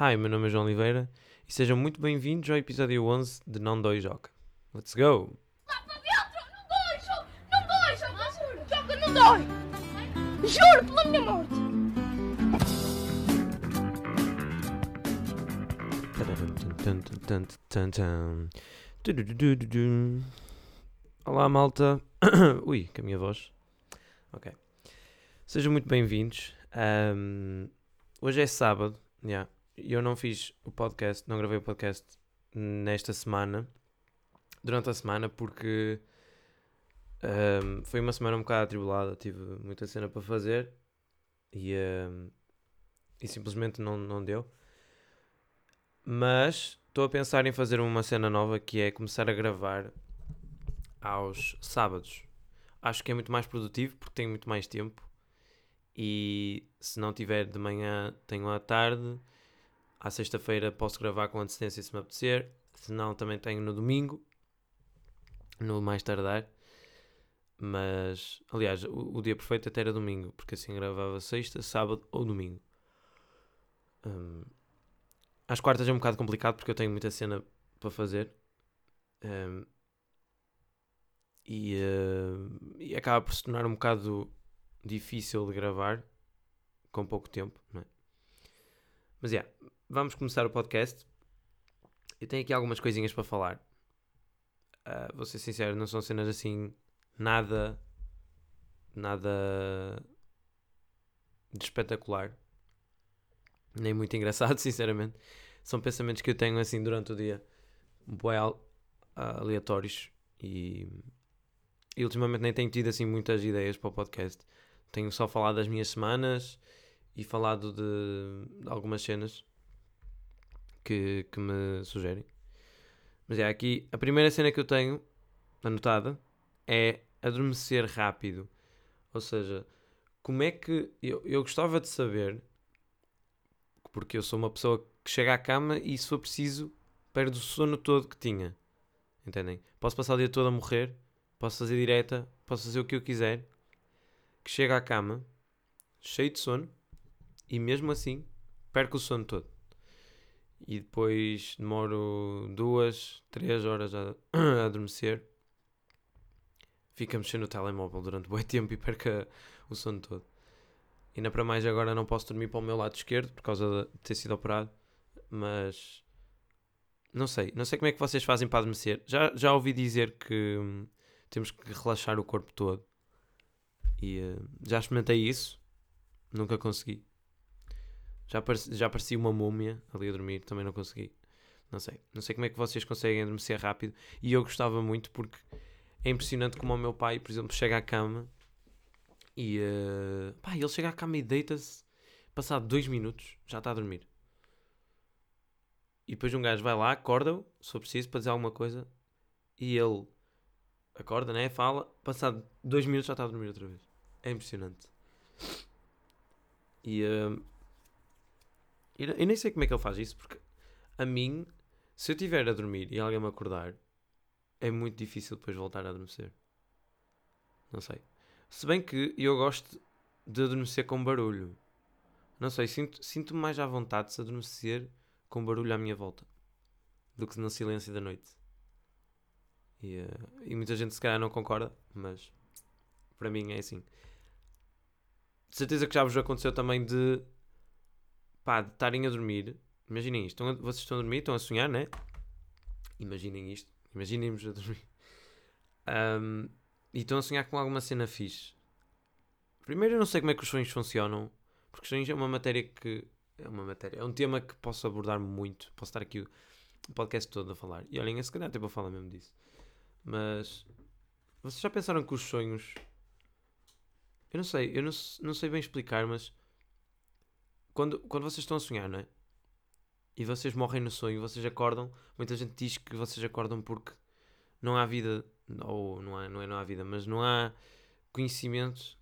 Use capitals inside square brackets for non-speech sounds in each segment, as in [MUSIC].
Hi, meu nome é João Oliveira e sejam muito bem-vindos ao episódio 11 de Não Dói Joca. Let's go! Lá para dentro! Não dói, Joca! Não dói, Joca! Joca, não dói! Juro pela minha morte! Olá, malta. Ui, com a minha voz. Ok. Sejam muito bem-vindos. Ahm, hoje é sábado. Yeah. Eu não fiz o podcast, não gravei o podcast nesta semana, durante a semana, porque ahm, foi uma semana um bocado atribulada. Tive muita cena para fazer e, ahm, e simplesmente não, não deu. Mas estou a pensar em fazer uma cena nova que é começar a gravar aos sábados. Acho que é muito mais produtivo porque tenho muito mais tempo. E se não tiver de manhã, tenho à tarde. À sexta-feira posso gravar com antecedência se me apetecer. Se não, também tenho no domingo. No mais tardar. Mas, aliás, o, o dia perfeito até era domingo, porque assim gravava sexta, sábado ou domingo. Hum, às quartas é um bocado complicado porque eu tenho muita cena para fazer. Hum, e, eh, e acaba por se tornar um bocado difícil de gravar com pouco tempo, não é? Mas yeah, vamos começar o podcast. Eu tenho aqui algumas coisinhas para falar. Ah, vou ser sincero, não são cenas assim nada nada de espetacular nem muito [LAUGHS] engraçado, sinceramente. São pensamentos que eu tenho assim durante o dia, al- ah, aleatórios e, e ultimamente nem tenho tido assim muitas ideias para o podcast. Tenho só falado das minhas semanas e falado de algumas cenas que, que me sugerem. Mas é aqui, a primeira cena que eu tenho anotada é adormecer rápido. Ou seja, como é que eu, eu gostava de saber porque eu sou uma pessoa que chega à cama e, se for preciso, perde o sono todo que tinha. Entendem? Posso passar o dia todo a morrer, posso fazer direta, posso fazer o que eu quiser, que chega à cama cheio de sono e mesmo assim perco o sono todo. E depois demoro duas, três horas a, [CLEARS THROAT] a adormecer. Fico a mexer no telemóvel durante muito tempo e perco a- o sono todo. Ainda para mais agora não posso dormir para o meu lado esquerdo por causa de ter sido operado. Mas não sei, não sei como é que vocês fazem para adormecer. Já, já ouvi dizer que hum, temos que relaxar o corpo todo. E eh, já experimentei isso, nunca consegui. Já, já parecia uma múmia ali a dormir, também não consegui. Não sei, não sei como é que vocês conseguem adormecer rápido. E eu gostava muito porque é impressionante como o meu pai, por exemplo, chega à cama e eh, pá, ele chega à cama e deita-se, passado dois minutos, já está a dormir. E depois um gajo vai lá, acorda-o, se for preciso, para dizer alguma coisa, e ele acorda, né? Fala, passado dois minutos já está a dormir outra vez. É impressionante. E eh, eu nem sei como é que ele faz isso, porque a mim, se eu estiver a dormir e alguém me acordar, é muito difícil depois voltar a adormecer. Não sei. Se bem que eu gosto de adormecer com barulho. Não sei, sinto- sinto-me mais à vontade de se adormecer com barulho à minha volta do que no silêncio da noite. E, eh, e muita gente se calhar não concorda, mas para mim é assim. De certeza que já vos aconteceu também de pá, de estarem a dormir. Imaginem isto, estão a- vocês estão a dormir, estão a sonhar, né? Imaginem isto, imaginem-vos a dormir. Ahm, e estão a sonhar com alguma cena fixe. Primeiro, eu não sei como é que os sonhos funcionam, porque os sonhos é uma matéria que. É uma matéria, é um tema que posso abordar muito. Posso estar aqui o podcast todo a falar. E olhem, se calhar até vou falar mesmo disso. Mas. Vocês já pensaram que os sonhos. Eu não sei, eu não, não sei bem explicar, mas. Quando, quando vocês estão a sonhar, não é? E vocês morrem no sonho, vocês acordam. Muita gente diz que vocês acordam porque não há vida. Ou não, há, não é não há vida, mas não há conhecimento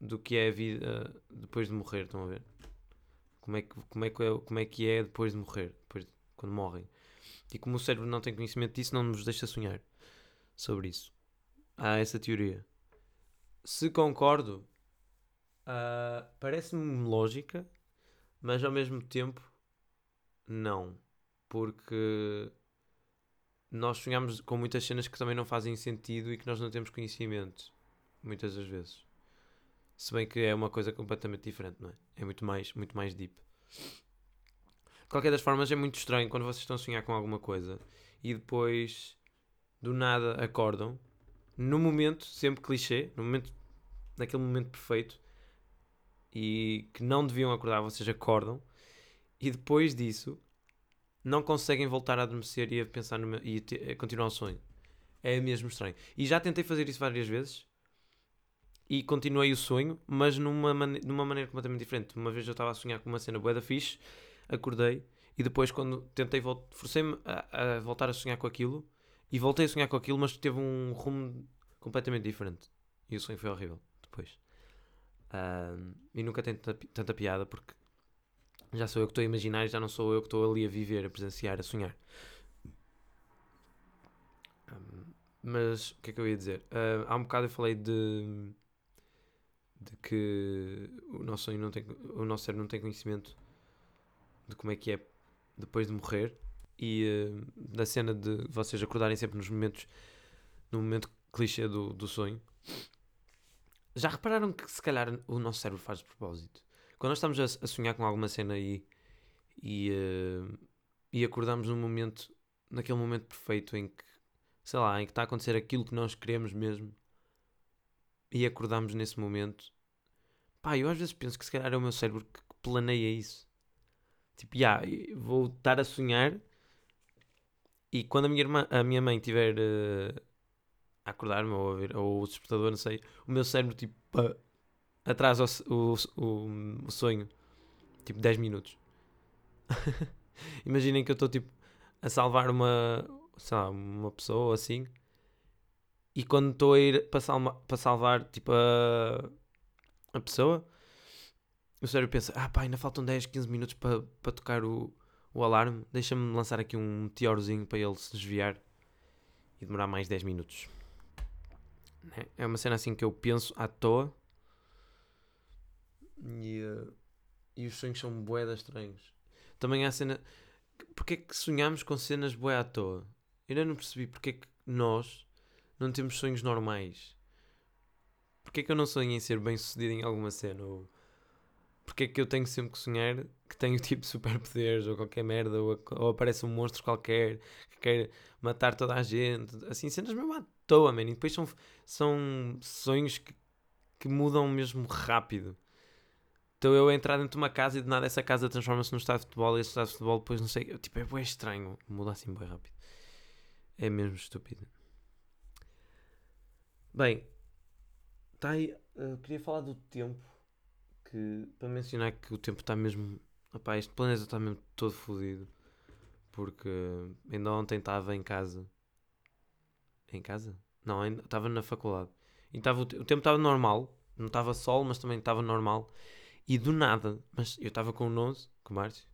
do que é a vida depois de morrer. Estão a ver? Como é que, como é, que é, como é, que é depois de morrer, depois de- quando morrem. E como o cérebro não tem conhecimento disso, não nos deixa sonhar sobre isso. Há essa teoria. Se concordo, ah, parece-me lógica, mas ao mesmo tempo não. Porque nós sonhamos com muitas cenas que também não fazem sentido e que nós não temos conhecimento. Muitas das vezes. Se bem que é uma coisa completamente diferente, não é? É muito mais, muito mais deep. De qualquer das formas, é muito estranho quando vocês estão a sonhar com alguma coisa e depois, do nada, acordam. No momento, sempre clichê, no momento, naquele momento perfeito, e que não deviam acordar, vocês acordam, e depois disso, não conseguem voltar a adormecer e a pensar meu, e a, a continuar o sonho. É mesmo estranho. E já tentei fazer isso várias vezes e continuei o sonho, mas numa, mane numa maneira completamente diferente. Uma vez eu estava a sonhar com uma cena bué da fixe, acordei e depois quando tentei forcei-me a, a voltar a sonhar com aquilo e voltei a sonhar com aquilo, mas teve um rumo completamente diferente. E o sonho foi horrível depois. Ahm, e nunca tem tanta, pi- tanta piada porque já sou eu que estou a imaginar já não sou eu que estou ali a viver, a presenciar, a sonhar. Ahm, mas o que é que eu ia dizer? Ah, há um bocado eu falei de, de que o nosso, sonho não tem, o nosso cérebro não tem conhecimento de como é que é depois de morrer e ah, da cena de vocês acordarem sempre nos momentos no momento clichê do, do sonho. Já repararam que se calhar o nosso cérebro faz de propósito? Quando nós estamos a, sonhar com alguma cena e, e, ah, e acordamos num momento, naquele momento perfeito em que sei lá, em que está a acontecer aquilo que nós queremos mesmo e acordamos nesse momento, pá, eu às vezes penso que se calhar é o meu cérebro que planeia isso. Tipo, já, vou estar a sonhar e quando a minha, irmã, a minha mãe estiver eh, a acordar-me ou, ver, ou o despertador, não sei, o meu cérebro, tipo, pá, atrasa o, o, o, sonho, tipo, 10 minutos. [LAUGHS] Imaginem que eu estou, tipo, a salvar uma, sei lá, uma pessoa assim. E quando estou a ir para salma- para salvar, tipo, a, a pessoa, o cérebro pensa: ah, pá, ainda faltam 10, 15 minutos para para tocar o, o alarme. Deixa-me lançar aqui um meteorozinho para ele se desviar e demorar mais 10 minutos. Né? É uma cena assim que eu penso à toa. E, eh, e os sonhos são boedas estranhos. Também há cena. Porquê é que sonhamos com cenas boé à toa? Eu ainda não percebi porque é que nós não temos sonhos normais. Porquê é que eu não sonho em ser bem sucedido em alguma cena? Ou porque é que eu tenho sempre que sonhar que tenho [LAUGHS] tipo superpoderes ou qualquer merda? Ou, ou aparece um monstro qualquer que quer matar toda a gente? Assim, cenas mesmo à toa, man. E depois são, são sonhos que, que mudam mesmo rápido. Então eu entrar dentro de uma casa e de nada essa casa transforma-se num estádio de futebol e esse estádio de futebol depois não sei. Tipo, é bem estranho. Muda assim bem rápido. É mesmo estúpido. Bem, tá aí. Eu queria falar do tempo. Que, para mencionar que o tempo está mesmo. Opá, este planeta está mesmo todo fodido. Porque ainda ontem estava em casa. Em casa? Não, ainda estava na faculdade. E estava, o te- o tempo estava normal. Não estava sol, mas também estava normal. E do nada, mas eu estava com o Nose, com o Márcio.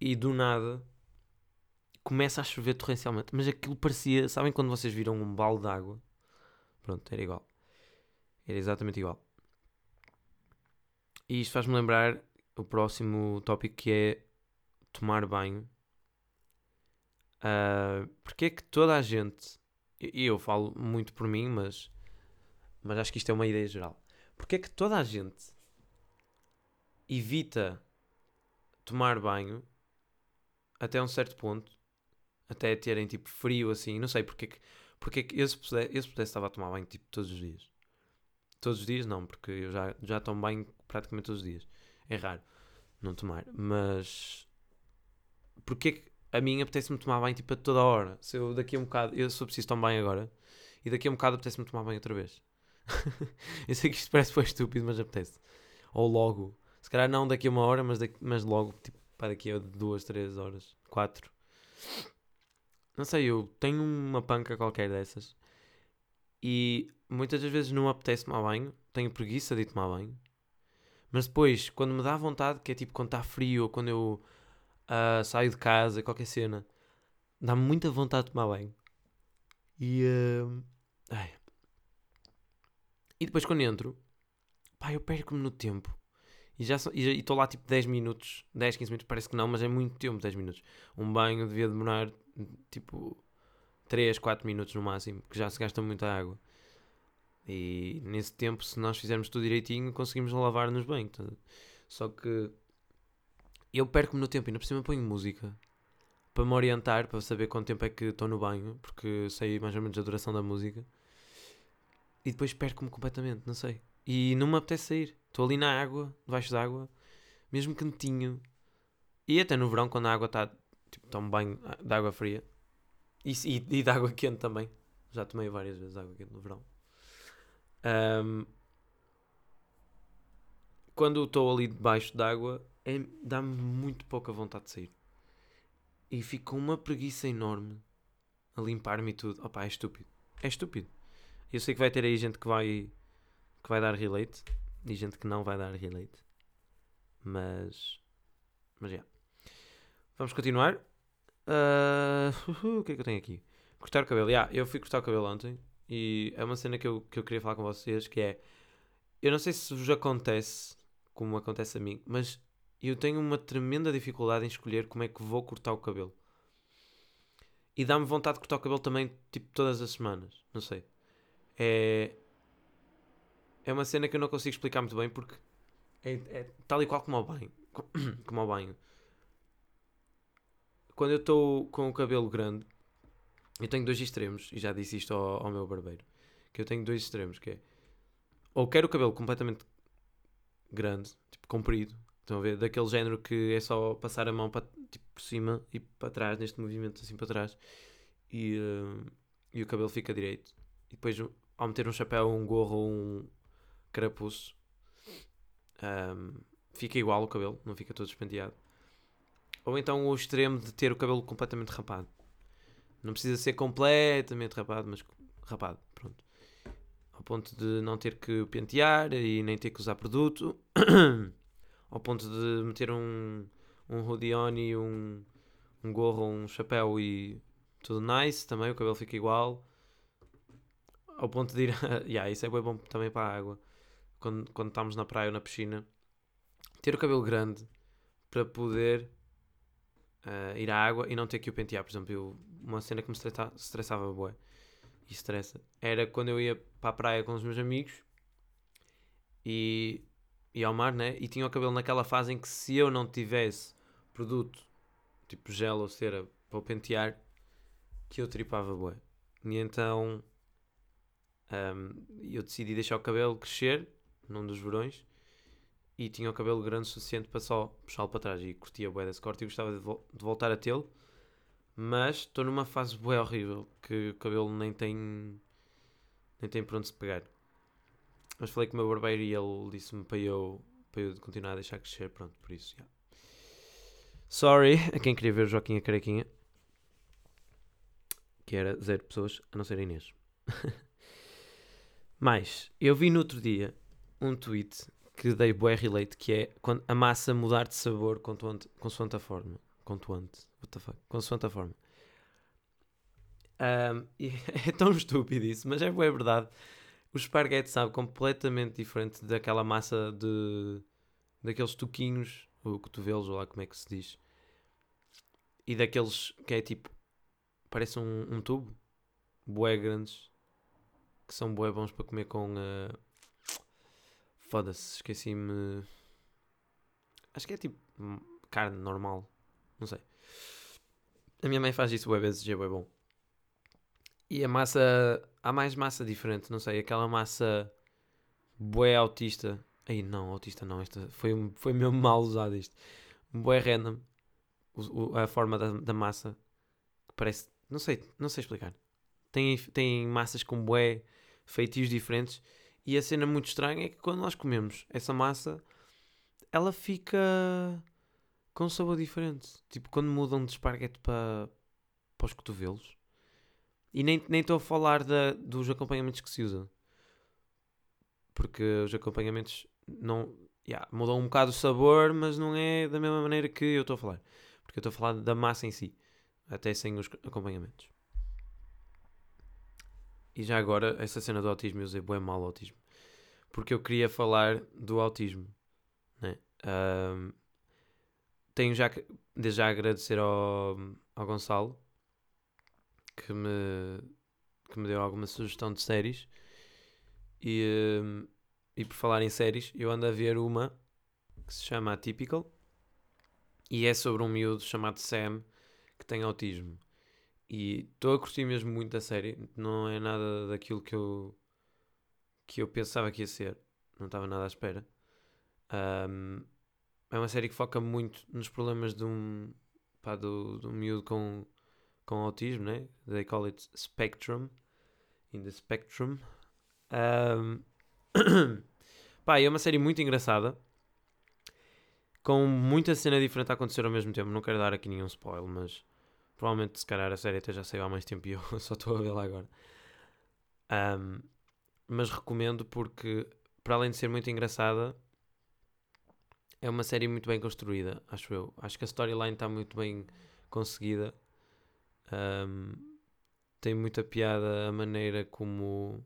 E do nada começa a chover torrencialmente. Mas aquilo parecia. Sabem quando vocês viram um balde de água? Pronto, era igual. Era exatamente igual. E isto faz-me lembrar o próximo tópico que é tomar banho. Ah, porque é que toda a gente. E eu falo muito por mim, mas. Mas acho que isto é uma ideia geral. Porque é que toda a gente evita tomar banho até um certo ponto, até terem tipo frio assim, não sei porque é que, porque é que eu se pudesse, se pudesse estava a tomar banho tipo todos os dias. Todos os dias não, porque eu já, já tomo banho praticamente todos os dias. É raro não tomar, mas porque é que a mim apetece-me tomar banho tipo a toda hora? Se eu daqui a um bocado, eu só preciso tomar banho agora e daqui a um bocado apetece-me tomar banho outra vez. [LAUGHS] eu sei que isto parece foi estúpido, mas apetece. Ou logo, se calhar não daqui a uma hora, mas, daqui, mas logo, tipo, para daqui a duas, três horas, quatro. Não sei, eu tenho uma panca qualquer dessas e muitas das vezes não apetece tomar banho, tenho preguiça de tomar banho, mas depois, quando me dá vontade, que é tipo quando está frio ou quando eu ah, saio de casa, qualquer cena, dá-me muita vontade de tomar banho. E, ai. e depois quando entro, pá, eu perco-me no tempo E já estou lá tipo 10 minutos, 10, 15 minutos, parece que não, mas é muito tempo, 10 minutos. Um banho devia demorar tipo 3, 4 minutos no máximo, que já se gasta muita água. E nesse tempo, se nós fizermos tudo direitinho, conseguimos lavar-nos bem. Tá? Só que eu perco-me no tempo e na por cima ponho música para me orientar, para saber quanto tempo é que estou no banho, porque sei mais ou menos a duração da música. E depois perco-me completamente, não sei. E não me apetece sair. Estou ali na água, debaixo d'água, mesmo cantinho. E até no verão, quando a água está. Tipo, tomo banho de água fria. E, e, e de água quente também. Já tomei várias vezes água quente no verão. Um, quando estou ali debaixo d'água, é, dá-me muito pouca vontade de sair. E fico com uma preguiça enorme a limpar-me e tudo. Opa, é estúpido. É estúpido. Eu sei que vai ter aí gente que vai, que vai dar relate e gente que não vai dar relate. Mas. Mas já. Yeah. Vamos continuar. Uh, [LAUGHS] o que é que eu tenho aqui? Cortar o cabelo. Yeah, eu fui cortar o cabelo ontem. E é uma cena que eu, que eu queria falar com vocês, que é... Eu não sei se vos acontece, como acontece a mim, mas eu tenho uma tremenda dificuldade em escolher como é que vou cortar o cabelo. E dá-me vontade de cortar o cabelo também, tipo, todas as semanas. Não sei. É... É uma cena que eu não consigo explicar muito bem porque é, é tal e qual como ao banho. [COUGHS] como ao banho. Quando eu estou com o cabelo grande, eu tenho dois extremos, e já disse isto ao, ao meu barbeiro, que eu tenho dois extremos, que é ou quero o cabelo completamente grande, tipo comprido, estão a ver, daquele género que é só passar a mão para, tipo, por cima e para trás, neste movimento assim para trás, e, uh, e o cabelo fica direito. E depois, ao meter um chapéu, um gorro um carapuço, um, ehm, fica igual o cabelo, não fica todo despenteado. Ou então o extremo de ter o cabelo completamente rapado. Não precisa ser completamente rapado, mas rapado, pronto. Ao ponto de não ter que pentear e nem ter que usar produto. [CLEARS THROAT] Ao ponto de meter um, um hoodie on e um, um gorro, um chapéu e tudo nice também, o cabelo fica igual. Ao ponto de ir. [LAUGHS] yeah, isso é bem bom também para a água. Quando, quando estamos na praia ou na piscina. Ter o cabelo grande para poder uh, ir à água e não ter que o pentear. Por exemplo, eu, uma cena que me estressava, estressava bué, e estressa, era quando eu ia para a praia com os meus amigos e ia ao mar, né? E tinha o cabelo naquela fase em que se eu não tivesse produto, tipo gel ou cera, para pentear, que eu tripava bué. E então um, eu decidi deixar o cabelo crescer num dos verões e tinha o cabelo grande o suficiente para só puxá-lo para trás e curtia bué desse corte e gostava de, de voltar a tê-lo mas estou numa fase bué horrível que o cabelo nem tem nem tem por onde se pegar mas falei com o meu barbeiro e ele disse-me para eu, para eu continuar a deixar crescer pronto, por isso, yeah. sorry a quem queria ver o Joaquim a carequinha que era zero pessoas, a não ser a Inês [LAUGHS] mas eu vi no outro dia um tweet que dei bué relate, que é quando a massa mudar de sabor consoante a forma. Consoante, what the fuck? Consoante a forma. Um, [LAUGHS] é tão estúpido isso, mas é bué verdade. O esparguete sabe completamente diferente daquela massa de... daqueles tuquinhos, ou cotovelos, ou lá como é que se diz. E daqueles que é tipo... parece um, um tubo. Bué grandes. Que são bué bons para comer com... Uh, Foda-se, esqueci-me. Acho que é tipo hum, carne normal. Não sei. A minha mãe faz isso bué vezes e é bom. E a massa. Há mais massa diferente, não sei. Aquela massa bué autista. Aí não, autista não. Esta foi, foi mesmo mal usado isto. Bué random. O, o, a forma da, da massa. Que parece. Não sei, não sei explicar. Tem, tem massas com bué feitios diferentes e a cena muito estranha é que quando nós comemos essa massa, ela fica com um sabor diferente. Tipo, quando mudam de esparguete para, para os cotovelos. E nem estou a falar da, dos acompanhamentos que se usam. Porque os acompanhamentos não. Yeah, mudam um bocado o sabor, mas não é da mesma maneira que eu estou a falar. Porque eu estou a falar da massa em si. Até sem os acompanhamentos. E já agora, essa cena do autismo, eu usei bem mal autismo. Porque eu queria falar do autismo, né? Ahm, tenho já desde já agradecer ao, ao Gonçalo que me, que me deu alguma sugestão de séries. E, ahm, e por falar em séries, eu ando a ver uma que se chama Atypical e é sobre um miúdo chamado Sam que tem autismo. E estou a curtir mesmo muito da série, não é nada daquilo que eu que eu pensava que ia ser, não estava nada à espera. Ahm, é uma série que foca muito nos problemas de um, pá, do, um miúdo com, com autismo, né? They call it spectrum, in the spectrum. Ahm, [COUGHS] pá, é uma série muito engraçada, com muita cena diferente a acontecer ao mesmo tempo. Não quero dar aqui nenhum spoiler, mas provavelmente se calhar a série até já saiu há mais tempo e [LAUGHS] eu só estou a vê-la agora. Ahm, mas recomendo porque, para além de ser muito engraçada, é uma série muito bem construída, acho eu. Acho que a storyline está muito bem conseguida. Ahm, tem muita piada a maneira como,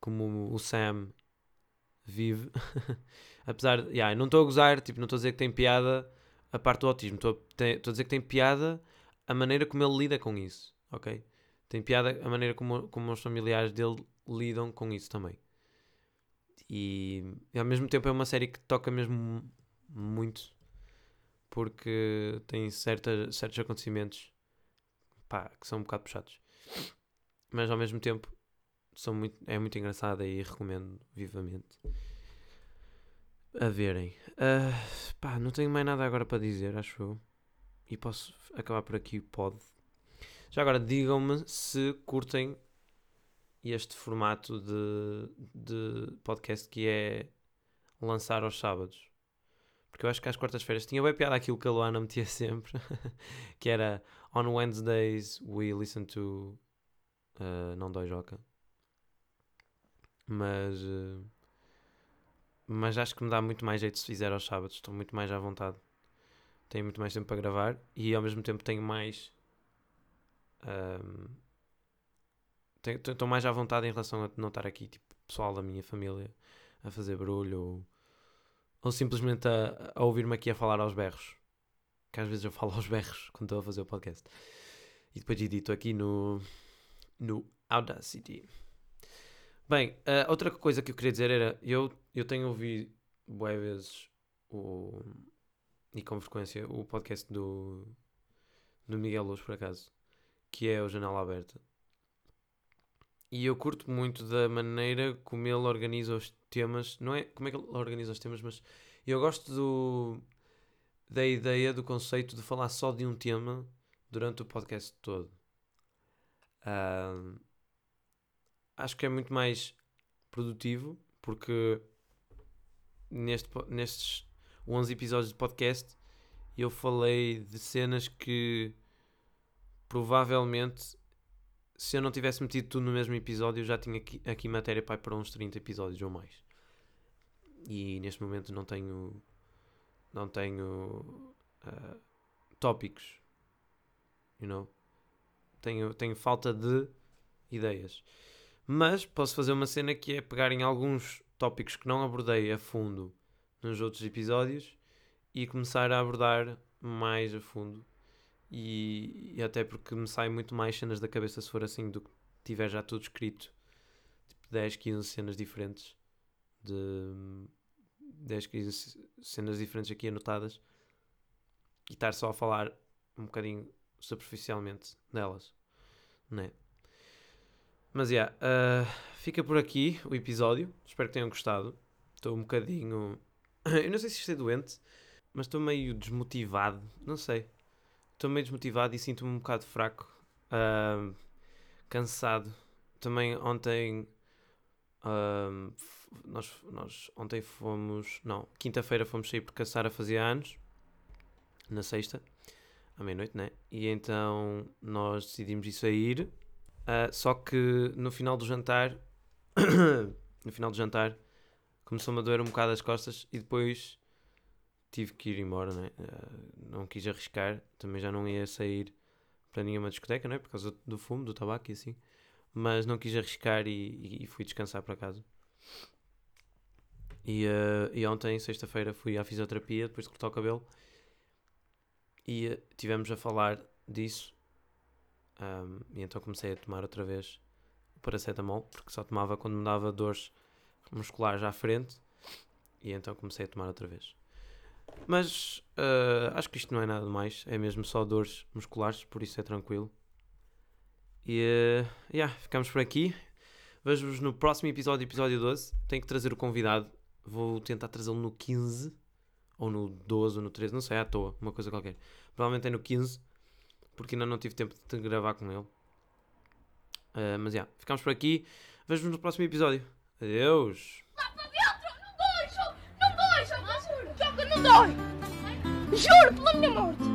como o Sam vive. [LAUGHS] Apesar de, yeah, não estou a gozar, tipo, não estou a dizer que tem piada a parte do autismo, estou a, dizer que tem piada a maneira como ele lida com isso, ok? Tem piada a maneira como, como os familiares dele lidam com isso também. E, ao mesmo tempo é uma série que toca mesmo muito porque tem certa, certos acontecimentos pá, que são um bocado puxados. Mas ao mesmo tempo são muito, é muito engraçada e recomendo vivamente a verem. Ah, pá, não tenho mais nada agora para dizer, acho eu. E posso acabar por aqui o pod. Já agora digam-me se curtem este formato de, de podcast que é lançar aos sábados. Porque eu acho que às quartas-feiras tinha bem piada aquilo que a Luana metia sempre, [LAUGHS] que era On Wednesdays we listen to uh, Não Dói Joca. Mas, uh, mas acho que me dá muito mais jeito se fizer aos sábados, estou muito mais à vontade. Tenho muito mais tempo para gravar e ao mesmo tempo tenho mais. um, tenho- Estou mais à vontade em relação a não estar aqui, tipo, pessoal da minha família a fazer barulho ou, ou simplesmente a, a ouvir-me aqui a falar aos berros. Que às vezes eu falo [LAUGHS] aos berros quando estou a fazer o podcast. E depois edito aqui no, no Audacity. Bem, a outra coisa que eu queria dizer era: eu, eu tenho ouvido boas vezes o, e com frequência o podcast do, do Miguel Luz, por acaso, que é o Janela Aberta. E eu curto muito da maneira como ele organiza os temas. Não é como é que ele organiza os temas, mas eu gosto do, da ideia, do conceito de falar só de um tema durante o podcast todo. Ah, acho que é muito mais produtivo porque neste, nestes 11 episódios de podcast eu falei de cenas que provavelmente se eu não tivesse metido tudo no mesmo episódio eu já tinha aqui, aqui matéria para uns 30 episódios ou mais e neste momento não tenho não tenho ah, tópicos you know tenho, tenho falta de ideias mas posso fazer uma cena que é pegar em alguns tópicos que não abordei a fundo nos outros episódios e começar a abordar mais a fundo. E, e até porque me saem muito mais cenas da cabeça se for assim do que tiver já tudo escrito. Tipo 10, 15 cenas diferentes. De 10, 15 cenas diferentes aqui anotadas. E estar só a falar um bocadinho superficialmente delas. Não é? Mas, yeah, ah, fica por aqui o episódio. Espero que tenham gostado. Estou um bocadinho... [COUGHS] Eu não sei se isto é doente, mas estou meio desmotivado. Não sei. Estou meio desmotivado e sinto-me um bocado fraco. ah, cansado. Também ontem... f- nós, nós ontem fomos... Não, quinta-feira fomos sair porque a Sara fazia anos. Na sexta. À meia-noite, né? E então nós decidimos ir sair. Ah, só que no final do jantar, [COUGHS] no final do jantar, começou-me a doer um bocado as costas e depois tive que ir embora, né? Não quis arriscar, também já não ia sair para nenhuma discoteca, né? Por causa do fumo, do tabaco e assim. Mas não quis arriscar e, e- fui descansar para casa. E, eh, e ontem, sexta-feira, fui à fisioterapia depois de cortar o cabelo e eh, tivemos a falar disso. Ahm, e então comecei a tomar outra vez o paracetamol, porque só tomava quando me dava dores musculares à frente. E então comecei a tomar outra vez. Mas eh, acho que isto não é nada mais, é mesmo só dores musculares, por isso é tranquilo. E eh, yeah, ficamos por aqui. Vejo-vos no próximo episódio, episódio 12. Tenho que trazer o convidado. Vou tentar trazê-lo no 15, ou no 12, ou no 13, não sei, à toa, uma coisa qualquer. Provavelmente é no 15, porque ainda não tive tempo de gravar com ele. Ah, mas já, ficamos por aqui. Vejo-vos no próximo episódio. Adeus! Lá para